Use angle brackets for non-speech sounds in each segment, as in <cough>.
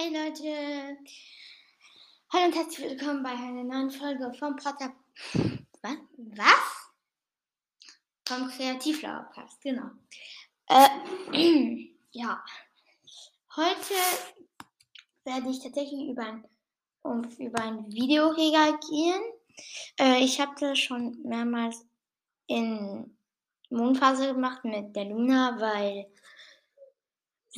Hey Leute! Hallo und herzlich willkommen bei einer neuen Folge vom Potter. Was? Was? Vom Kreativlauercast, genau. Äh, <clears throat> ja. Heute werde ich tatsächlich über ein, um, über ein Video reagieren. Äh, ich habe das schon mehrmals in Mondphase gemacht mit der Luna, weil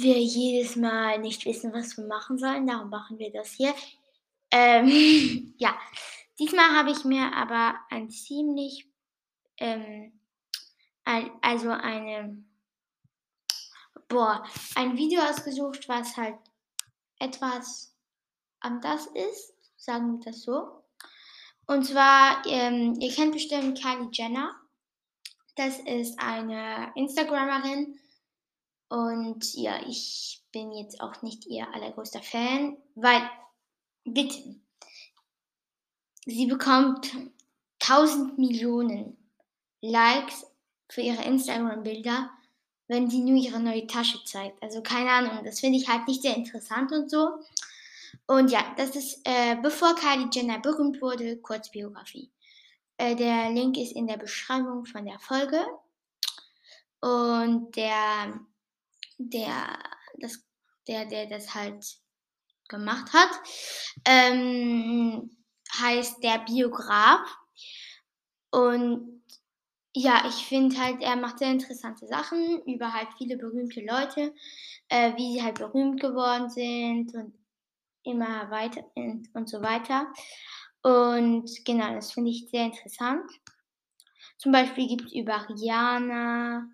wir jedes Mal nicht wissen, was wir machen sollen. Darum machen wir das hier. Ähm, <laughs> ja, diesmal habe ich mir aber ein ziemlich, ähm, ein, also eine, boah, ein Video ausgesucht, was halt etwas anders ist, sagen wir das so. Und zwar, ähm, ihr kennt bestimmt Kylie Jenner. Das ist eine Instagramerin, und ja, ich bin jetzt auch nicht ihr allergrößter Fan, weil, bitte, sie bekommt 1000 Millionen Likes für ihre Instagram-Bilder, wenn sie nur ihre neue Tasche zeigt. Also keine Ahnung, das finde ich halt nicht sehr interessant und so. Und ja, das ist, äh, bevor Kylie Jenner berühmt wurde, Kurzbiografie. Äh, der Link ist in der Beschreibung von der Folge. Und der der das, der, der das halt gemacht hat, ähm, heißt der Biograf. Und ja, ich finde halt, er macht sehr interessante Sachen über halt viele berühmte Leute, äh, wie sie halt berühmt geworden sind und immer weiter und so weiter. Und genau, das finde ich sehr interessant. Zum Beispiel gibt es über Rihanna,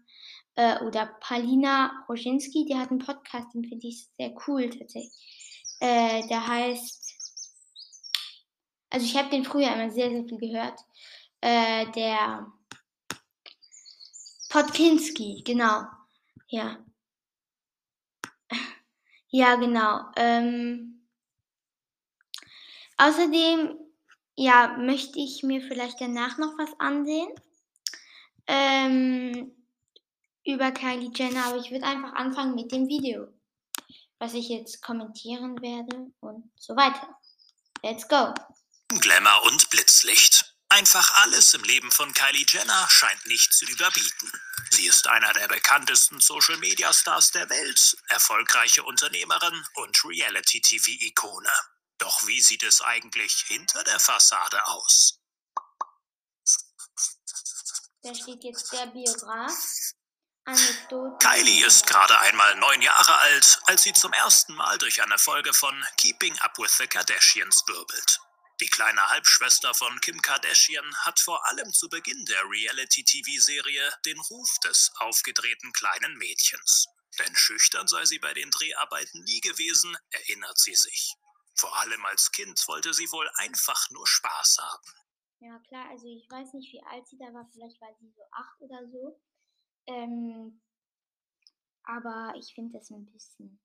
äh, oder Palina Roginski, die hat einen Podcast, den finde ich sehr cool tatsächlich. Äh, der heißt, also ich habe den früher immer sehr, sehr viel gehört. Äh, der Podkinski, genau. Ja. <laughs> Ja, genau. Ähm, außerdem, ja, möchte ich mir vielleicht danach noch was ansehen. Ähm, über Kylie Jenner, aber ich würde einfach anfangen mit dem Video, was ich jetzt kommentieren werde und so weiter. Let's go. Glamour und Blitzlicht. Einfach alles im Leben von Kylie Jenner scheint nicht zu überbieten. Sie ist einer der bekanntesten Social-Media-Stars der Welt, erfolgreiche Unternehmerin und Reality-TV-Ikone. Doch wie sieht es eigentlich hinter der Fassade aus? Da steht jetzt der Biograf. Kylie ist gerade einmal neun Jahre alt, als sie zum ersten Mal durch eine Folge von Keeping Up with the Kardashians wirbelt. Die kleine Halbschwester von Kim Kardashian hat vor allem zu Beginn der Reality-TV-Serie den Ruf des aufgedrehten kleinen Mädchens. Denn schüchtern sei sie bei den Dreharbeiten nie gewesen, erinnert sie sich. Vor allem als Kind wollte sie wohl einfach nur Spaß haben. Ja klar, also ich weiß nicht, wie alt sie da war, vielleicht war sie so acht oder so. Ähm, aber ich finde das ein bisschen,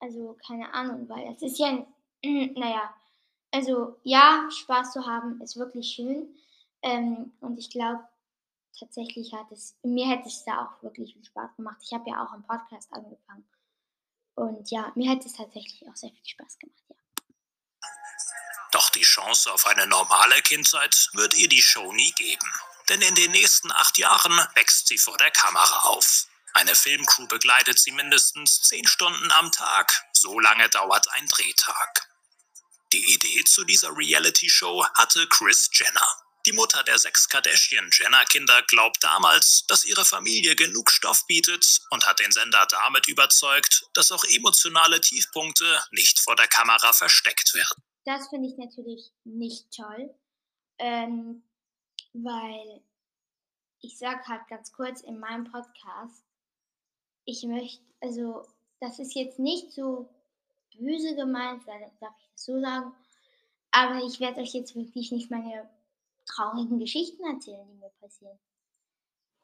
also keine Ahnung, weil es ist ja, <clears throat> naja, also ja, Spaß zu haben ist wirklich schön. Ähm, und ich glaube, tatsächlich hat es, mir hätte es da auch wirklich viel Spaß gemacht. Ich habe ja auch einen Podcast angefangen. Und ja, mir hat es tatsächlich auch sehr viel Spaß gemacht, ja. Doch die Chance auf eine normale Kindheit wird ihr die Show nie geben denn in den nächsten acht Jahren wächst sie vor der Kamera auf. Eine Filmcrew begleitet sie mindestens zehn Stunden am Tag. So lange dauert ein Drehtag. Die Idee zu dieser Reality-Show hatte Chris Jenner. Die Mutter der sechs Kardashian-Jenner-Kinder glaubt damals, dass ihre Familie genug Stoff bietet und hat den Sender damit überzeugt, dass auch emotionale Tiefpunkte nicht vor der Kamera versteckt werden. Das finde ich natürlich nicht toll. Ähm, weil ich sage halt ganz kurz in meinem Podcast, ich möchte, also das ist jetzt nicht so böse gemeint, darf ich das so sagen, aber ich werde euch jetzt wirklich nicht meine traurigen Geschichten erzählen, die mir passieren.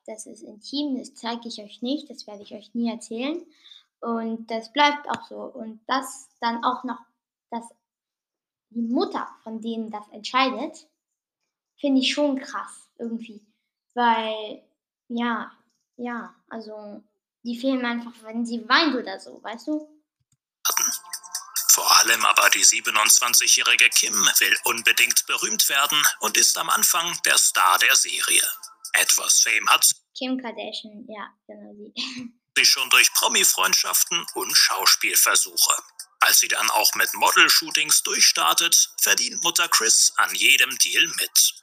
Das ist intim, das zeige ich euch nicht, das werde ich euch nie erzählen. Und das bleibt auch so. Und das dann auch noch, dass die Mutter von denen das entscheidet, finde ich schon krass irgendwie. Weil, ja, ja, also die fehlen einfach, wenn sie weint oder so, weißt du? allem aber die 27-jährige Kim will unbedingt berühmt werden und ist am Anfang der Star der Serie. Etwas Fame hat Kim Kardashian, ja, genau sie. <laughs> sie schon durch Promi-Freundschaften und Schauspielversuche. Als sie dann auch mit Model-Shootings durchstartet, verdient Mutter Chris an jedem Deal mit.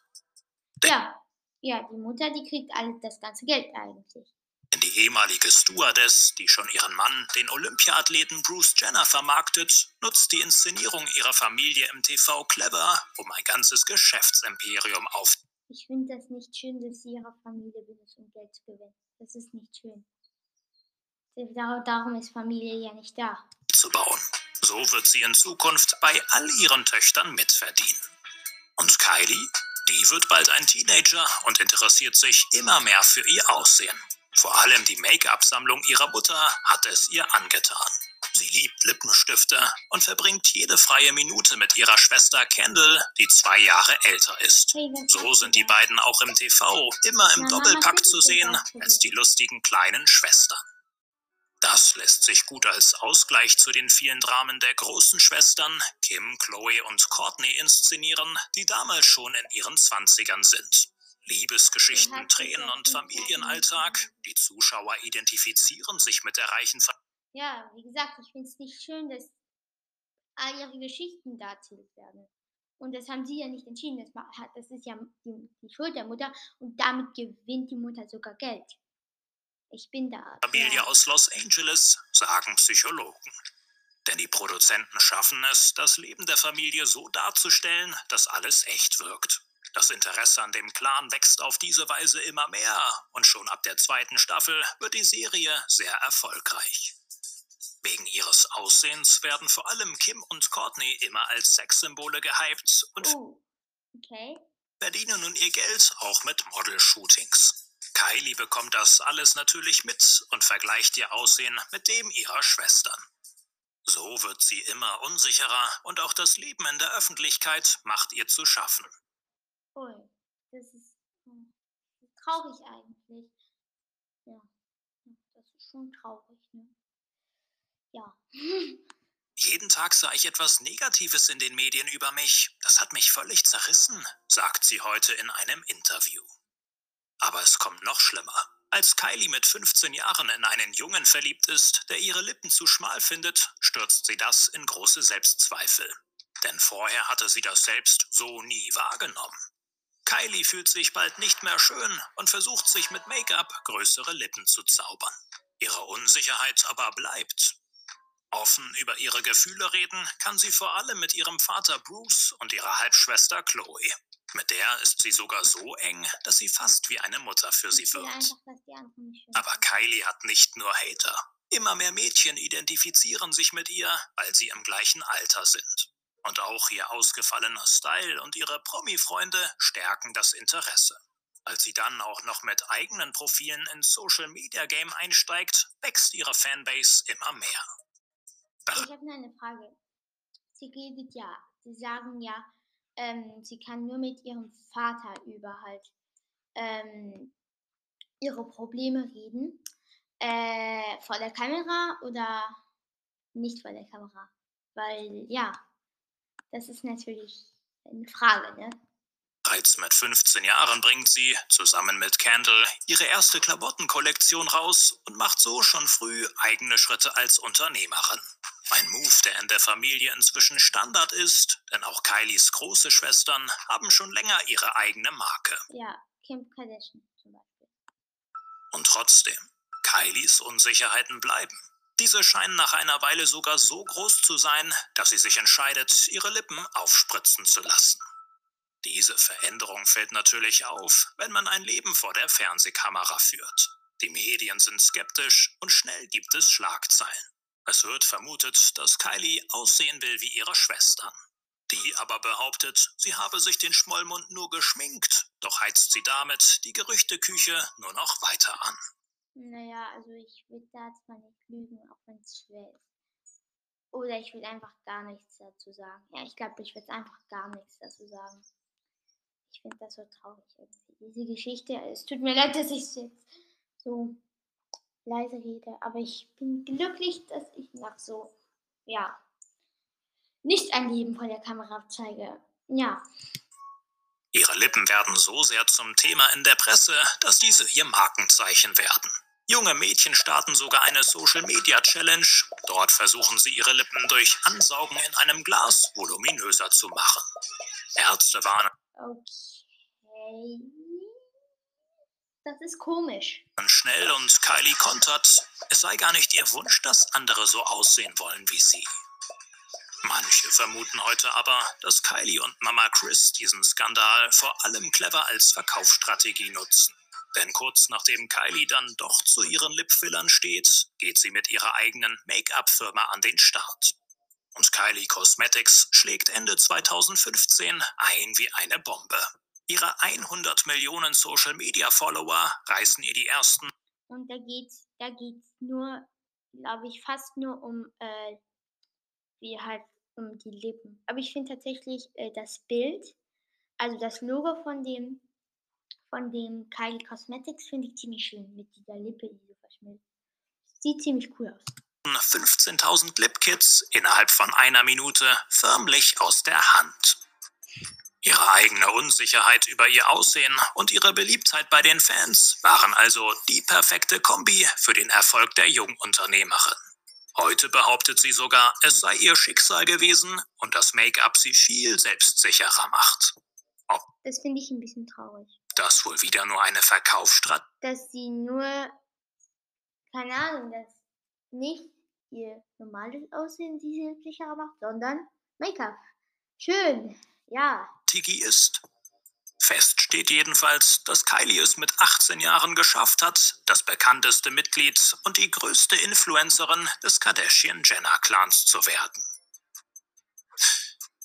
Ja, ja, die Mutter, die kriegt alles das ganze Geld eigentlich. Denn die ehemalige Stewardess, die schon ihren Mann, den Olympiathleten Bruce Jenner, vermarktet, nutzt die Inszenierung ihrer Familie im TV clever, um ein ganzes Geschäftsimperium auf. Ich finde das nicht schön, dass sie ihrer Familie benutzt, um Geld zu gewinnen. Das ist nicht schön. Darum ist Familie ja nicht da. Zu bauen. So wird sie in Zukunft bei all ihren Töchtern mitverdienen. Und Kylie? Die wird bald ein Teenager und interessiert sich immer mehr für ihr Aussehen. Vor allem die Make-up-Sammlung ihrer Mutter hat es ihr angetan. Sie liebt Lippenstifte und verbringt jede freie Minute mit ihrer Schwester Kendall, die zwei Jahre älter ist. So sind die beiden auch im TV immer im Doppelpack zu sehen als die lustigen kleinen Schwestern. Das lässt sich gut als Ausgleich zu den vielen Dramen der großen Schwestern Kim, Chloe und Courtney inszenieren, die damals schon in ihren Zwanzigern sind. Liebesgeschichten, Tränen und Familienalltag. Die Zuschauer identifizieren sich mit der reichen Familie. Ja, wie gesagt, ich finde es nicht schön, dass all ihre Geschichten da erzählt werden. Und das haben sie ja nicht entschieden. Das, das ist ja die, die Schuld der Mutter und damit gewinnt die Mutter sogar Geld. Ich bin da. Familie ja. aus Los Angeles, sagen Psychologen. Denn die Produzenten schaffen es, das Leben der Familie so darzustellen, dass alles echt wirkt. Das Interesse an dem Clan wächst auf diese Weise immer mehr und schon ab der zweiten Staffel wird die Serie sehr erfolgreich. Wegen ihres Aussehens werden vor allem Kim und Courtney immer als Sexsymbole gehypt und oh. okay. verdienen nun ihr Geld auch mit Model-Shootings. Kylie bekommt das alles natürlich mit und vergleicht ihr Aussehen mit dem ihrer Schwestern. So wird sie immer unsicherer und auch das Leben in der Öffentlichkeit macht ihr zu schaffen. Ui, das ist hm, traurig eigentlich. Ja, das ist schon traurig, ne? Ja. <laughs> Jeden Tag sah ich etwas Negatives in den Medien über mich. Das hat mich völlig zerrissen, sagt sie heute in einem Interview. Aber es kommt noch schlimmer. Als Kylie mit 15 Jahren in einen Jungen verliebt ist, der ihre Lippen zu schmal findet, stürzt sie das in große Selbstzweifel. Denn vorher hatte sie das selbst so nie wahrgenommen. Kylie fühlt sich bald nicht mehr schön und versucht sich mit Make-up größere Lippen zu zaubern. Ihre Unsicherheit aber bleibt. Offen über ihre Gefühle reden kann sie vor allem mit ihrem Vater Bruce und ihrer Halbschwester Chloe. Mit der ist sie sogar so eng, dass sie fast wie eine Mutter für sie wird. Aber Kylie hat nicht nur Hater. Immer mehr Mädchen identifizieren sich mit ihr, weil sie im gleichen Alter sind. Und auch ihr ausgefallener Style und ihre Promi-Freunde stärken das Interesse. Als sie dann auch noch mit eigenen Profilen ins Social Media Game einsteigt, wächst ihre Fanbase immer mehr. Ich habe nur eine Frage. Sie redet ja, Sie sagen ja, ähm, sie kann nur mit ihrem Vater über halt ähm, ihre Probleme reden. Äh, vor der Kamera oder nicht vor der Kamera? Weil ja, das ist natürlich eine Frage, ne? Bereits mit 15 Jahren bringt sie, zusammen mit Candle, ihre erste Klamottenkollektion raus und macht so schon früh eigene Schritte als Unternehmerin. Ein Move, der in der Familie inzwischen Standard ist, denn auch Kylies große Schwestern haben schon länger ihre eigene Marke. Ja, Kim Kardashian zum Beispiel. Und trotzdem, Kylies Unsicherheiten bleiben. Diese scheinen nach einer Weile sogar so groß zu sein, dass sie sich entscheidet, ihre Lippen aufspritzen zu lassen. Diese Veränderung fällt natürlich auf, wenn man ein Leben vor der Fernsehkamera führt. Die Medien sind skeptisch und schnell gibt es Schlagzeilen. Es wird vermutet, dass Kylie aussehen will wie ihre Schwestern. Die aber behauptet, sie habe sich den Schmollmund nur geschminkt, doch heizt sie damit die Gerüchteküche nur noch weiter an. Naja, also ich will da jetzt mal nicht lügen, auch wenn es schwer ist. Oder ich will einfach gar nichts dazu sagen. Ja, ich glaube, ich will einfach gar nichts dazu sagen. Ich finde das so traurig irgendwie. Diese Geschichte, es tut mir leid, dass ich es jetzt so leise rede, aber ich bin glücklich, dass ich nach so, ja, nicht ein Leben vor der Kamera zeige. Ja. Ihre Lippen werden so sehr zum Thema in der Presse, dass diese ihr Markenzeichen werden. Junge Mädchen starten sogar eine Social Media Challenge. Dort versuchen sie ihre Lippen durch Ansaugen in einem Glas voluminöser zu machen. Ärzte warnen. Okay. Das ist komisch. Schnell und Kylie kontert, es sei gar nicht ihr Wunsch, dass andere so aussehen wollen wie sie. Manche vermuten heute aber, dass Kylie und Mama Chris diesen Skandal vor allem clever als Verkaufsstrategie nutzen. Denn kurz nachdem Kylie dann doch zu ihren Lipfillern steht, geht sie mit ihrer eigenen Make-up-Firma an den Start. Und Kylie Cosmetics schlägt Ende 2015 ein wie eine Bombe. Ihre 100 Millionen Social-Media-Follower reißen ihr die ersten. Und da geht's, da geht's nur, glaube ich, fast nur um, äh, wie halt um die Lippen. Aber ich finde tatsächlich äh, das Bild, also das Logo von dem von dem Kylie Cosmetics finde ich ziemlich schön mit dieser Lippe, die so verschmilzt. Sieht ziemlich cool aus. 15.000 Lipkits innerhalb von einer Minute förmlich aus der Hand. Ihre eigene Unsicherheit über ihr Aussehen und ihre Beliebtheit bei den Fans waren also die perfekte Kombi für den Erfolg der Jungunternehmerin. Heute behauptet sie sogar, es sei ihr Schicksal gewesen und das Make-up sie viel selbstsicherer macht. Ob das finde ich ein bisschen traurig das wohl wieder nur eine Verkaufsstrategie? Dass sie nur, keine Ahnung, dass nicht ihr normales Aussehen sie sicherer macht, sondern Make-up. Schön, ja. Tigi ist. Fest steht jedenfalls, dass Kylie es mit 18 Jahren geschafft hat, das bekannteste Mitglied und die größte Influencerin des Kardashian-Jenner-Clans zu werden.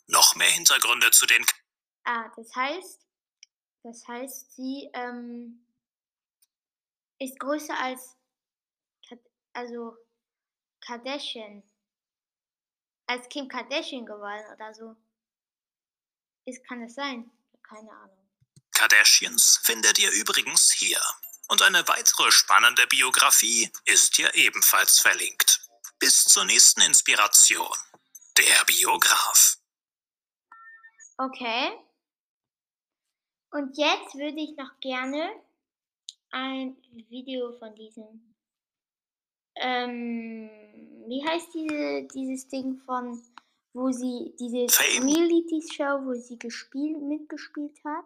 Noch mehr Hintergründe zu den... Ah, das heißt, das heißt, sie ähm, ist größer als also Kardashian. Als Kim Kardashian geworden oder so. Ist, kann es sein? Keine Ahnung. Kardashians findet ihr übrigens hier. Und eine weitere spannende Biografie ist hier ebenfalls verlinkt. Bis zur nächsten Inspiration. Der Biograf. Okay. Und jetzt würde ich noch gerne ein Video von diesem, ähm, wie heißt diese, dieses Ding von, wo sie, diese Reality-Show, wo sie gespielt, mitgespielt hat.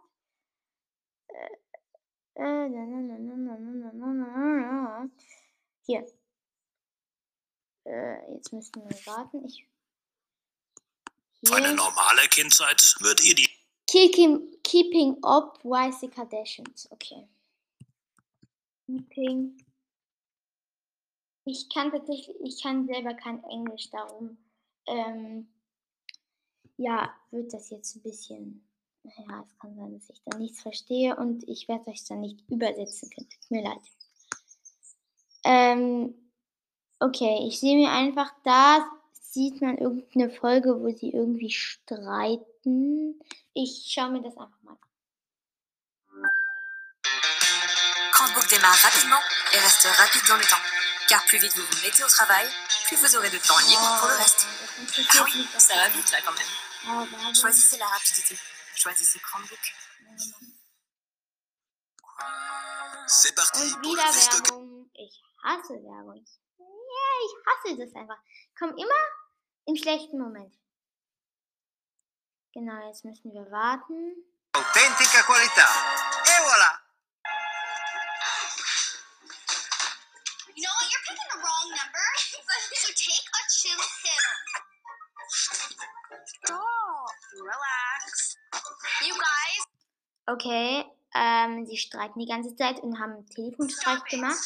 Hier. Äh, jetzt müssten wir warten. Ich, hier. Eine normale Kindheit wird ihr die Keeping, keeping up with the Kardashians. Okay. Keeping. Ich kann tatsächlich, ich kann selber kein Englisch, darum ähm, ja, wird das jetzt ein bisschen, ja, es kann sein, dass ich da nichts verstehe und ich werde euch dann nicht übersetzen können. Tut mir leid. Ähm, okay, ich sehe mir einfach, da sieht man irgendeine Folge, wo sie irgendwie streiten. Ich schaue mir das einfach mal an. Crankbook démarre rapidement et reste rapide dans le temps. Car plus vite vous vous mettez au travail, plus vous aurez de temps libre pour le reste. Ah oui, ça va vite là quand même. Oh, Choisissez la rapidité. Choisissez Chromebook. C'est parti pour le test. Ich hasse Werbung. Ja, ich hasse das einfach. Komm immer im schlechten Moment. Genau, jetzt müssen wir warten. Authentica qualità. E voilà! You know what? You're picking the wrong number. <laughs> so take a chill pill. Stop. Relax. You guys. Okay, ähm, sie streiten die ganze Zeit und haben Telefonstreich gemacht.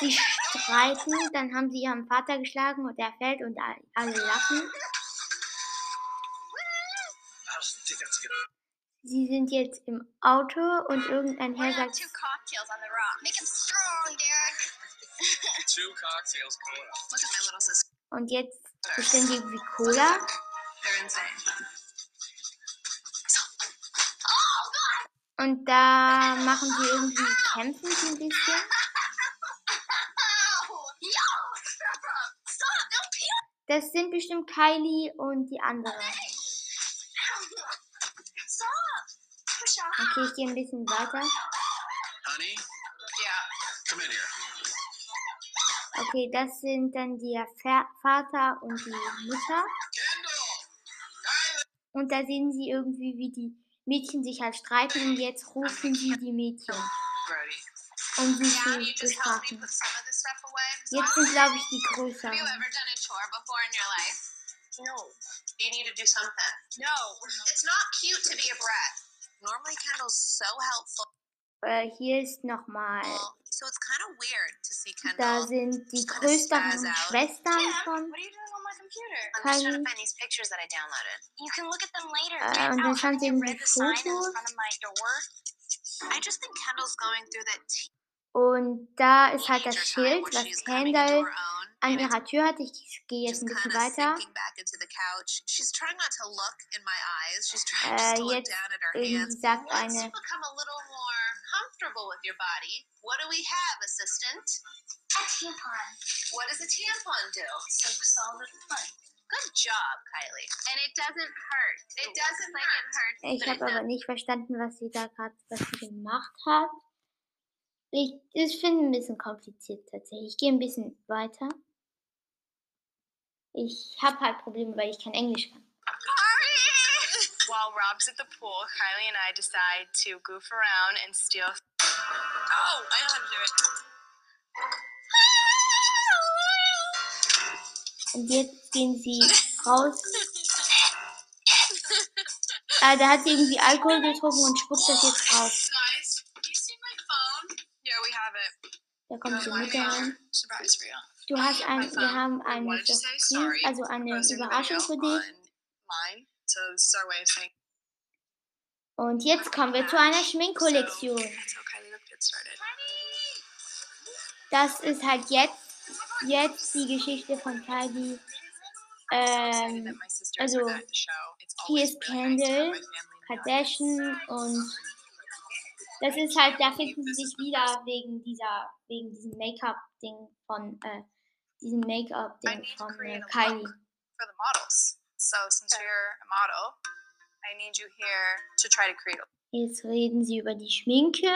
Sie streiten, dann haben sie ihren Vater geschlagen und er fällt und alle lachen. Sie sind jetzt im Auto und irgendein Herr sagt. Und jetzt bestellen die irgendwie Cola. Und da machen sie irgendwie kämpfen so ein bisschen. das sind bestimmt Kylie und die andere. Okay, ich gehe ein bisschen weiter. Okay, das sind dann der Vater und die Mutter. Und da sehen sie irgendwie, wie die Mädchen sich halt streiten und jetzt rufen sie die Mädchen. Um sie zu bestrafen. Jetzt sind, glaube ich, die größeren. No, you need to do something. No, it's not cute to be a brat. Normally, Kendall's so helpful. Äh, hier ist nochmal. So it's kind of weird to see Kendall. Da sind die größeren Schwestern Yeah, von what are you doing on my computer? I'm just Kylie. trying to find these pictures that I downloaded. You can look at them later. Äh, und dann schauen sie in Fotos. front of my door? I just think Kendall's going through that und da ist halt das Schild, was Kendall an ihrer Tür hat. Ich gehe jetzt ein bisschen weiter. sinking back into the couch. She's trying not to look in my eyes. She's trying Äh, just to look jetzt down at her Irgendwie hands. sagt eine, comfortable with your body, what do we have, assistant? A tampon. What does a tampon do? Soaks all the blood. Good job, Kylie. And it doesn't hurt. It doesn't like it hurts. ich but it habe aber nicht verstanden, was sie da gerade, gemacht hat. Ich, ich finde ein bisschen kompliziert tatsächlich. Ich gehe ein bisschen weiter. Ich habe halt Probleme, weil ich kein Englisch kann. While Rob's at the pool, Kylie and I decide to goof around and steal. Oh, to do it. Und jetzt gehen sie raus. Äh, da hat sie irgendwie Alkohol getrunken und spuckt das jetzt raus. Have it. Da kommt die Mutter rein. Du hast ein, wir haben Why eine Surprise, also eine Überraschung für dich. Und jetzt kommen wir zu einer Schminkkollektion. Das ist halt jetzt, jetzt die Geschichte von Kylie. Ähm, also, hier ist Kendall, the Kardashian und das ist halt, da finden sie sich wieder wegen dieser, wegen diesem Make-up-Ding von, äh, diesem Make-up-Ding von äh, Kylie. So since you're a model, I need you here to try to create a Jetzt reden sie über die Schminke,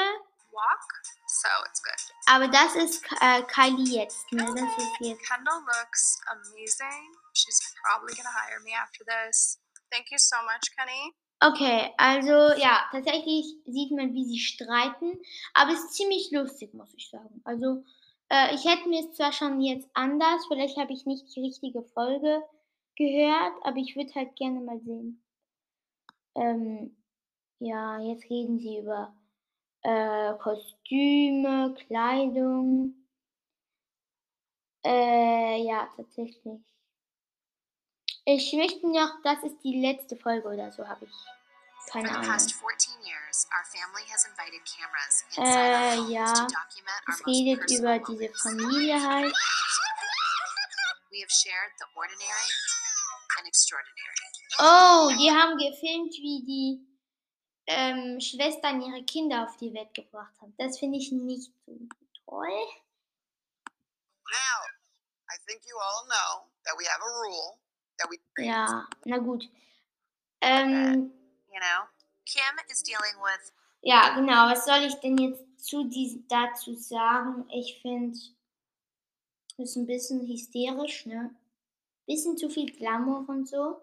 walk. So it's good. aber das ist äh, Kylie jetzt, ne? Das ist jetzt. Kendall looks amazing. She's probably gonna hire me after this. Thank you so much, Kenny. Okay, also ja, tatsächlich sieht man, wie sie streiten, aber es ist ziemlich lustig, muss ich sagen. Also äh, ich hätte mir es zwar schon jetzt anders, vielleicht habe ich nicht die richtige Folge gehört, aber ich würde halt gerne mal sehen. Ähm, ja, jetzt reden sie über äh, Kostüme, Kleidung. Äh, ja, tatsächlich. Ich möchte noch, das ist die letzte Folge oder so, habe ich. Keine Ahnung. past 14 years, our family has invited cameras Äh, ja. Es redet über diese. Familie halt. <laughs> We have shared the ordinary and extraordinary. Oh, die haben gefilmt, wie die ähm, Schwestern ihre Kinder auf die Welt gebracht haben. Das finde ich nicht so toll. Now, I think you all know that we have a rule that we Ja, na gut. Ähm, You know, Kim is dealing with ja, genau. Was soll ich denn jetzt zu diesem, dazu sagen? Ich finde, das ist ein bisschen hysterisch, ne? Bisschen zu viel Glamour und so.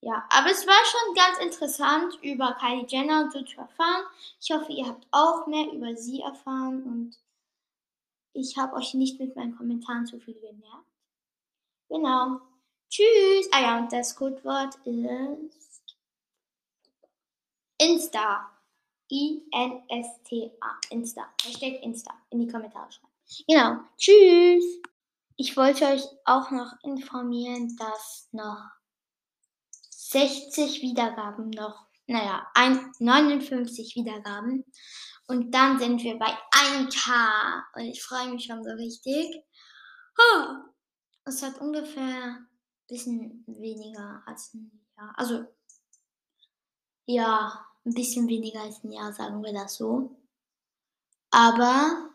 Ja, aber es war schon ganz interessant, über Kylie Jenner und so zu erfahren. Ich hoffe, ihr habt auch mehr über sie erfahren und ich habe euch nicht mit meinen Kommentaren zu viel genervt. Genau. Tschüss. Ah ja, und das Codewort ist Insta. I-N-S-T-A. Insta. Hashtag Insta. In die Kommentare schreiben. Genau. Tschüss. Ich wollte euch auch noch informieren, dass noch 60 Wiedergaben noch, naja, ein, 59 Wiedergaben. Und dann sind wir bei 1K. Und ich freue mich schon so richtig. Huh. Es hat ungefähr ein bisschen weniger als ein Jahr. Also, ja, ein bisschen weniger als ein Jahr, sagen wir das so. Aber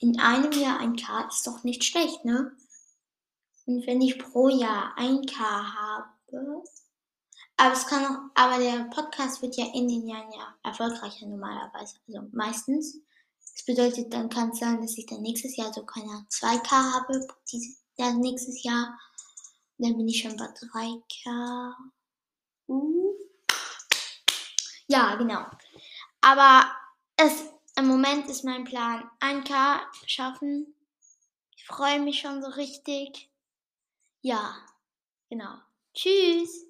in einem Jahr ein K ist doch nicht schlecht, ne? Und wenn ich pro Jahr 1K habe, aber es kann auch, aber der Podcast wird ja in den Jahren ja erfolgreicher normalerweise, also meistens. Das bedeutet, dann kann es sein, dass ich dann nächstes Jahr so keine 2K habe, dieses Jahr, nächstes Jahr. Dann bin ich schon bei 3K. Uh. Ja, genau. Aber es, im Moment ist mein Plan 1K schaffen. Ich freue mich schon so richtig. Ja, genau. Tschüss.